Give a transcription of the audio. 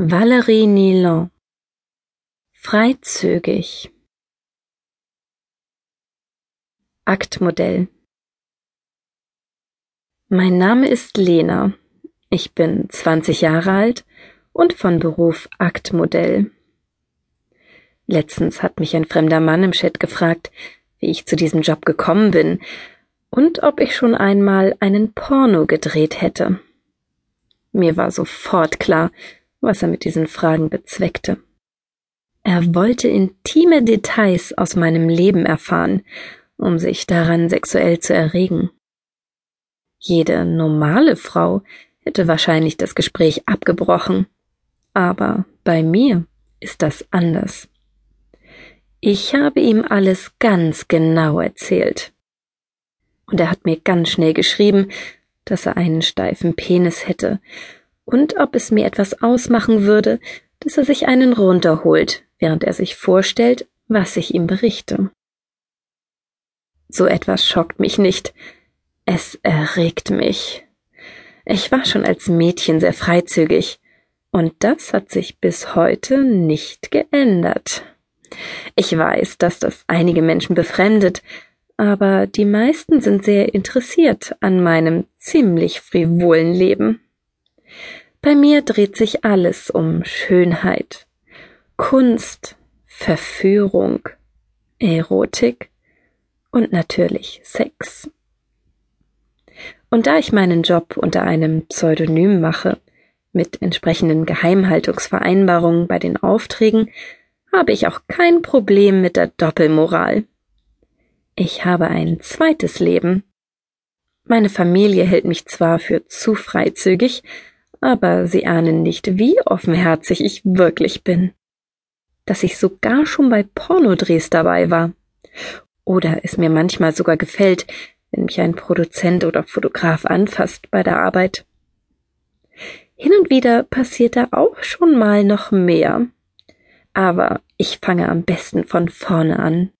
Valerie Nilon Freizügig Aktmodell Mein Name ist Lena. Ich bin 20 Jahre alt und von Beruf Aktmodell. Letztens hat mich ein fremder Mann im Chat gefragt, wie ich zu diesem Job gekommen bin und ob ich schon einmal einen Porno gedreht hätte. Mir war sofort klar, was er mit diesen Fragen bezweckte. Er wollte intime Details aus meinem Leben erfahren, um sich daran sexuell zu erregen. Jede normale Frau hätte wahrscheinlich das Gespräch abgebrochen, aber bei mir ist das anders. Ich habe ihm alles ganz genau erzählt. Und er hat mir ganz schnell geschrieben, dass er einen steifen Penis hätte und ob es mir etwas ausmachen würde, dass er sich einen runterholt, während er sich vorstellt, was ich ihm berichte. So etwas schockt mich nicht. Es erregt mich. Ich war schon als Mädchen sehr freizügig, und das hat sich bis heute nicht geändert. Ich weiß, dass das einige Menschen befremdet, aber die meisten sind sehr interessiert an meinem ziemlich frivolen Leben. Bei mir dreht sich alles um Schönheit, Kunst, Verführung, Erotik und natürlich Sex. Und da ich meinen Job unter einem Pseudonym mache, mit entsprechenden Geheimhaltungsvereinbarungen bei den Aufträgen, habe ich auch kein Problem mit der Doppelmoral. Ich habe ein zweites Leben. Meine Familie hält mich zwar für zu freizügig, aber Sie ahnen nicht, wie offenherzig ich wirklich bin. Dass ich sogar schon bei Pornodrehs dabei war. Oder es mir manchmal sogar gefällt, wenn mich ein Produzent oder Fotograf anfasst bei der Arbeit. Hin und wieder passiert da auch schon mal noch mehr. Aber ich fange am besten von vorne an.